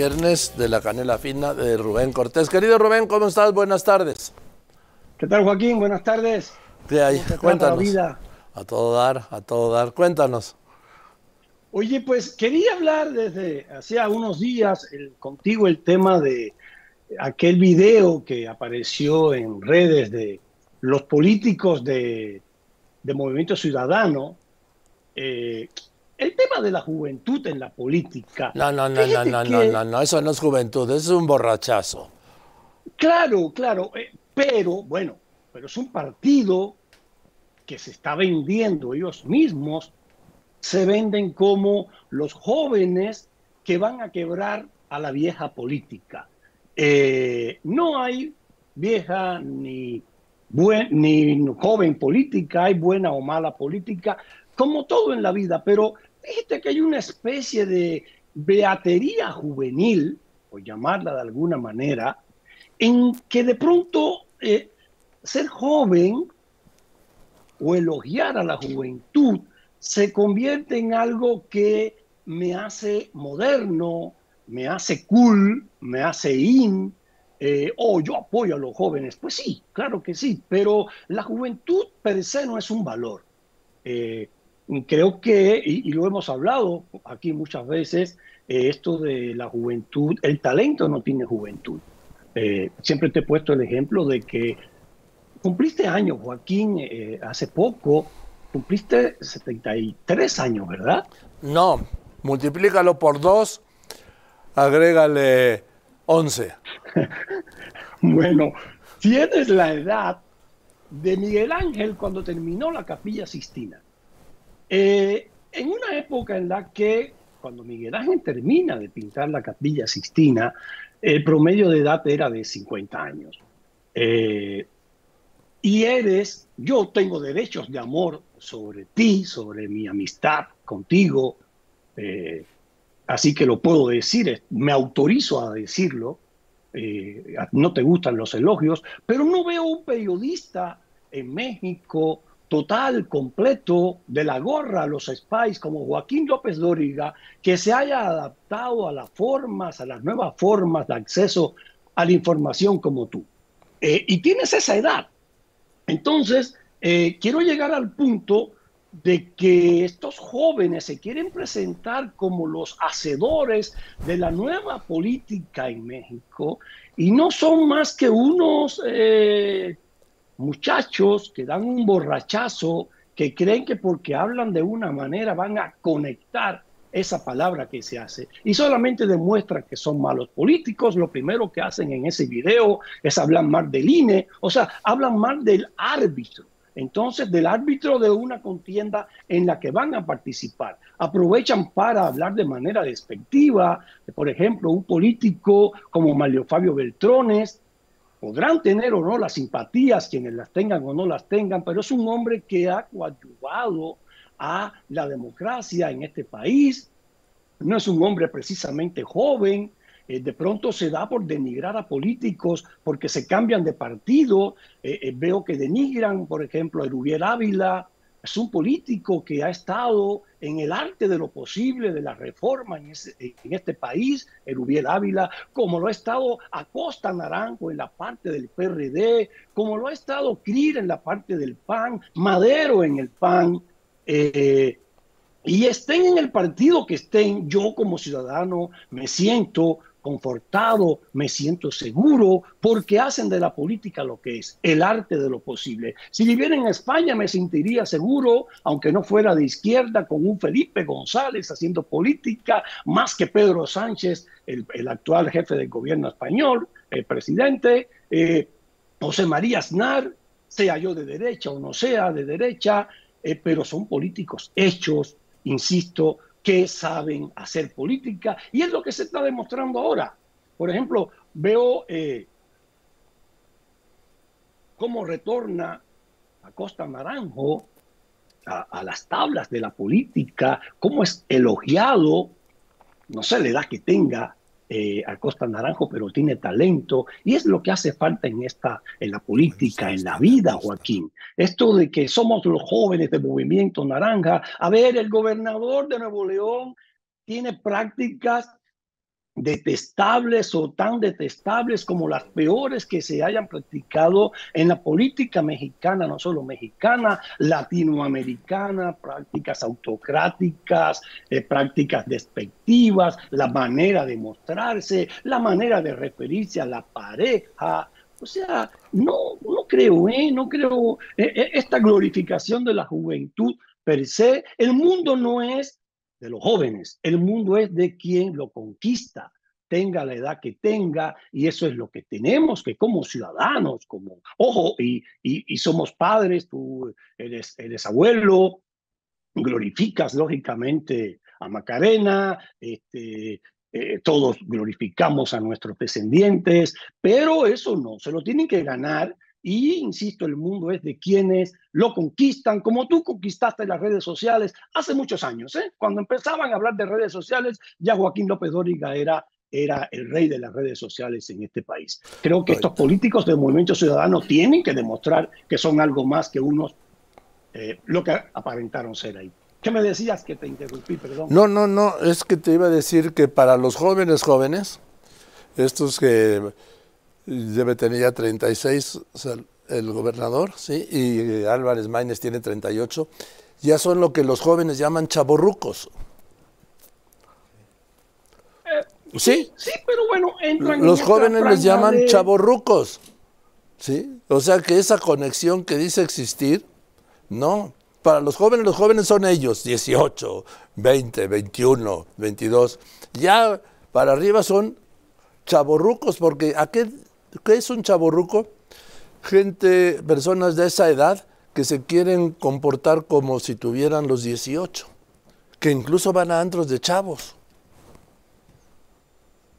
Viernes de la canela fina de Rubén Cortés. Querido Rubén, ¿cómo estás? Buenas tardes. ¿Qué tal, Joaquín? Buenas tardes. ¿Qué hay? Cuéntanos. A todo dar, a todo dar. Cuéntanos. Oye, pues quería hablar desde hacía unos días contigo el tema de aquel video que apareció en redes de los políticos de, Movimiento Ciudadano. Eh, el tema de la juventud en la política. No, no, no, no, no, no, no, no, eso no es juventud, eso es un borrachazo. Claro, claro, eh, pero bueno, pero es un partido que se está vendiendo ellos mismos, se venden como los jóvenes que van a quebrar a la vieja política. Eh, no hay vieja ni, buen, ni joven política, hay buena o mala política, como todo en la vida, pero Fíjate que hay una especie de beatería juvenil, por llamarla de alguna manera, en que de pronto eh, ser joven o elogiar a la juventud se convierte en algo que me hace moderno, me hace cool, me hace in, eh, o yo apoyo a los jóvenes. Pues sí, claro que sí, pero la juventud per se no es un valor. Eh, creo que, y, lo hemos hablado aquí muchas veces, eh, esto de la juventud, el talento no tiene juventud. Eh, siempre te he puesto el ejemplo de que cumpliste años, Joaquín, eh, hace poco, cumpliste 73 años, ¿verdad? No, multiplícalo por dos, agrégale 11. bueno, tienes la edad de Miguel Ángel cuando terminó la capilla Sistina. Eh, en una época en la que, cuando Miguel Ángel termina de pintar la capilla Sixtina, el promedio de edad era de 50 años. Eh, y eres, yo tengo derechos de amor sobre ti, sobre mi amistad contigo, eh, así que lo puedo decir, me autorizo a decirlo, no te gustan los elogios, pero no veo un periodista en México total, completo, de la gorra a los spies como Joaquín López Dóriga, que se haya adaptado a las formas, a las nuevas formas de acceso a la información como tú. Eh, y tienes esa edad. Entonces, eh, quiero llegar al punto de que estos jóvenes se quieren presentar como los hacedores de la nueva política en México y no son más que unos... Eh, muchachos que dan un borrachazo, que creen que porque hablan de una manera van a conectar esa palabra que se hace y solamente demuestran que son malos políticos. Lo primero que hacen en ese video es hablar mal del INE, o sea, hablan mal del árbitro. Entonces, del árbitro de una contienda en la que van a participar. Aprovechan para hablar de manera despectiva, por ejemplo, un político como Mario Fabio Beltrones, Podrán tener o no las simpatías, quienes las tengan o no las tengan, pero es un hombre que ha coadyuvado a la democracia en este país. No es un hombre precisamente joven, eh, de pronto se da por denigrar a políticos porque se cambian de partido. Eh, eh, veo que denigran, por ejemplo, a Erubiel Ávila, es un político que ha estado en el arte de lo posible de la reforma en, este país, Erubiel Ávila, como lo ha estado Acosta Naranjo en la parte del PRD, como lo ha estado Crir en la parte del PAN, Madero en el PAN. Eh, y estén en el partido que estén, yo como ciudadano me siento confortado, me siento seguro, porque hacen de la política lo que es, el arte de lo posible. Si viviera en España me sentiría seguro, aunque no fuera de izquierda, con un Felipe González haciendo política, más que Pedro Sánchez, el, actual jefe del gobierno español, el presidente, eh, José María Aznar, sea yo de derecha o no sea de derecha, eh, pero son políticos hechos, insisto, que saben hacer política y es lo que se está demostrando ahora. Por ejemplo, veo eh, cómo retorna a Costa Naranjo a, las tablas de la política, cómo es elogiado, no sé la edad que tenga, eh, a Costa Naranjo, pero tiene talento y es lo que hace falta en esta, en la política, en la vida, Joaquín. Esto de que somos los jóvenes del movimiento naranja. A ver, el gobernador de Nuevo León tiene prácticas detestables o tan detestables como las peores que se hayan practicado en la política mexicana, no solo mexicana, latinoamericana, prácticas autocráticas, eh, prácticas despectivas, la manera de mostrarse, la manera de referirse a la pareja. O sea, no, no creo, ¿eh? no creo eh, eh, esta glorificación de la juventud per se. El mundo no es de los jóvenes. El mundo es de quien lo conquista, tenga la edad que tenga, y eso es lo que tenemos que como ciudadanos, como, ojo, y, y, somos padres, tú eres, eres abuelo, glorificas lógicamente a Macarena, este, eh, todos glorificamos a nuestros descendientes, pero eso no, se lo tienen que ganar y, insisto, el mundo es de quienes lo conquistan, como tú conquistaste las redes sociales hace muchos años. ¿eh? Cuando empezaban a hablar de redes sociales, ya Joaquín López Dóriga era, era el rey de las redes sociales en este país. Creo que estos políticos del movimiento ciudadano tienen que demostrar que son algo más que unos, eh, lo que aparentaron ser ahí. ¿Qué me decías que te interrumpí, perdón? No, no, no, es que te iba a decir que para los jóvenes jóvenes, estos que debe tener ya 36 el gobernador, ¿sí? y Álvarez Maínez tiene 38, ya son lo que los jóvenes llaman chaborrucos. Eh, ¿Sí? sí, pero bueno, entran Los jóvenes les llaman chaborrucos, ¿sí? O sea que esa conexión que dice existir, no. Para los jóvenes, los jóvenes son ellos, 18, 20, 21, 22. Ya para arriba son chaborrucos, porque ¿a qué ¿Qué es un chaborruco? Gente, personas de esa edad que se quieren comportar como si tuvieran los 18, que incluso van a antros de chavos.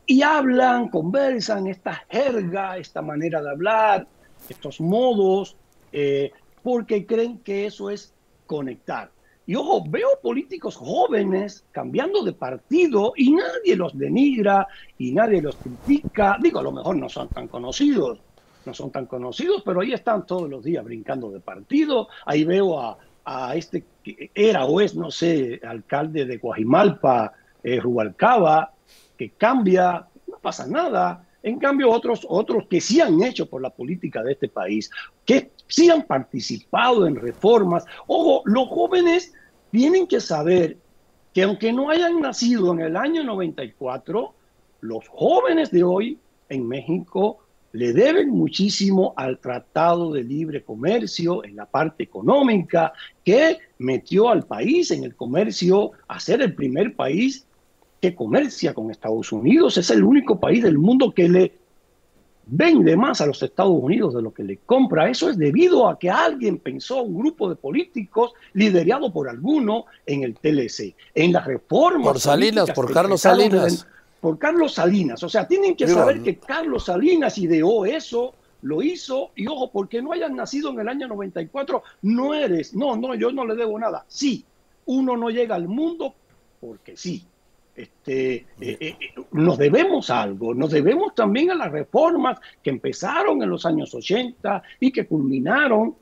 Y hablan, conversan, esta jerga, esta manera de hablar, estos modos, eh, porque creen que eso es conectar. Y ojo, veo políticos jóvenes cambiando de partido y nadie los denigra y nadie los critica. Digo, a lo mejor no son tan conocidos, no son tan conocidos, pero ahí están todos los días brincando de partido. Ahí veo a, este que era o es, no sé, alcalde de Guajimalpa, eh, Rubalcaba, que cambia, no pasa nada. En cambio, otros, otros que sí han hecho por la política de este país, que sí han participado en reformas. Ojo, los jóvenes tienen que saber que aunque no hayan nacido en el año 94, los jóvenes de hoy en México le deben muchísimo al Tratado de Libre Comercio en la parte económica que metió al país en el comercio a ser el primer país que comercia con Estados Unidos. Es el único país del mundo que le vende más a los Estados Unidos de lo que le compra. Eso es debido a que alguien pensó, un grupo de políticos liderado por alguno en el TLC, en las reformas. Por Salinas, por Carlos Salinas. por Carlos Salinas. O sea, tienen que saber que Carlos Salinas ideó eso, lo hizo, y ojo, porque no hayas nacido en el año 94, no eres, no, no, yo no le debo nada. Sí, uno no llega al mundo porque sí. Este, eh, eh, nos debemos algo, nos debemos también a las reformas que empezaron en los años 80 y que culminaron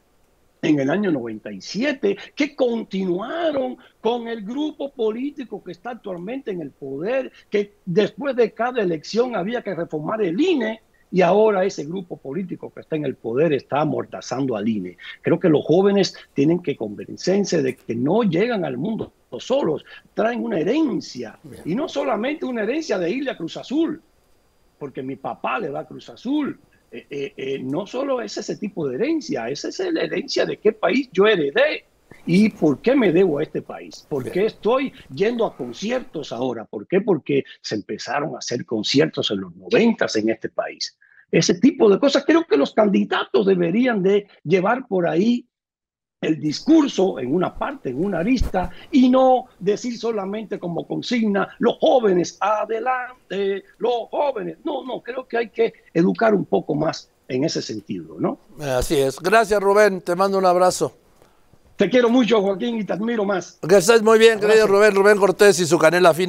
en el año 97, que continuaron con el grupo político que está actualmente en el poder, que después de cada elección había que reformar el INE y ahora ese grupo político que está en el poder está amortazando al INE. Creo que los jóvenes tienen que convencerse de que no llegan al mundo solos, traen una herencia y no solamente una herencia de irle a Cruz Azul, porque mi papá le va a Cruz Azul. Eh, eh, eh, no solo es ese tipo de herencia, esa es la herencia de qué país yo heredé y por qué me debo a este país, por qué estoy yendo a conciertos ahora, por qué, porque se empezaron a hacer conciertos en los noventas en este país. Ese tipo de cosas creo que los candidatos deberían de llevar por ahí el discurso en una parte, en una arista, y no decir solamente como consigna, los jóvenes, adelante, los jóvenes. No, no, creo que hay que educar un poco más en ese sentido, ¿no? Así es. Gracias, Rubén. Te mando un abrazo. Te quiero mucho, Joaquín, y te admiro más. Que estés muy bien, querido Rubén, Rubén Cortés y su canela fina.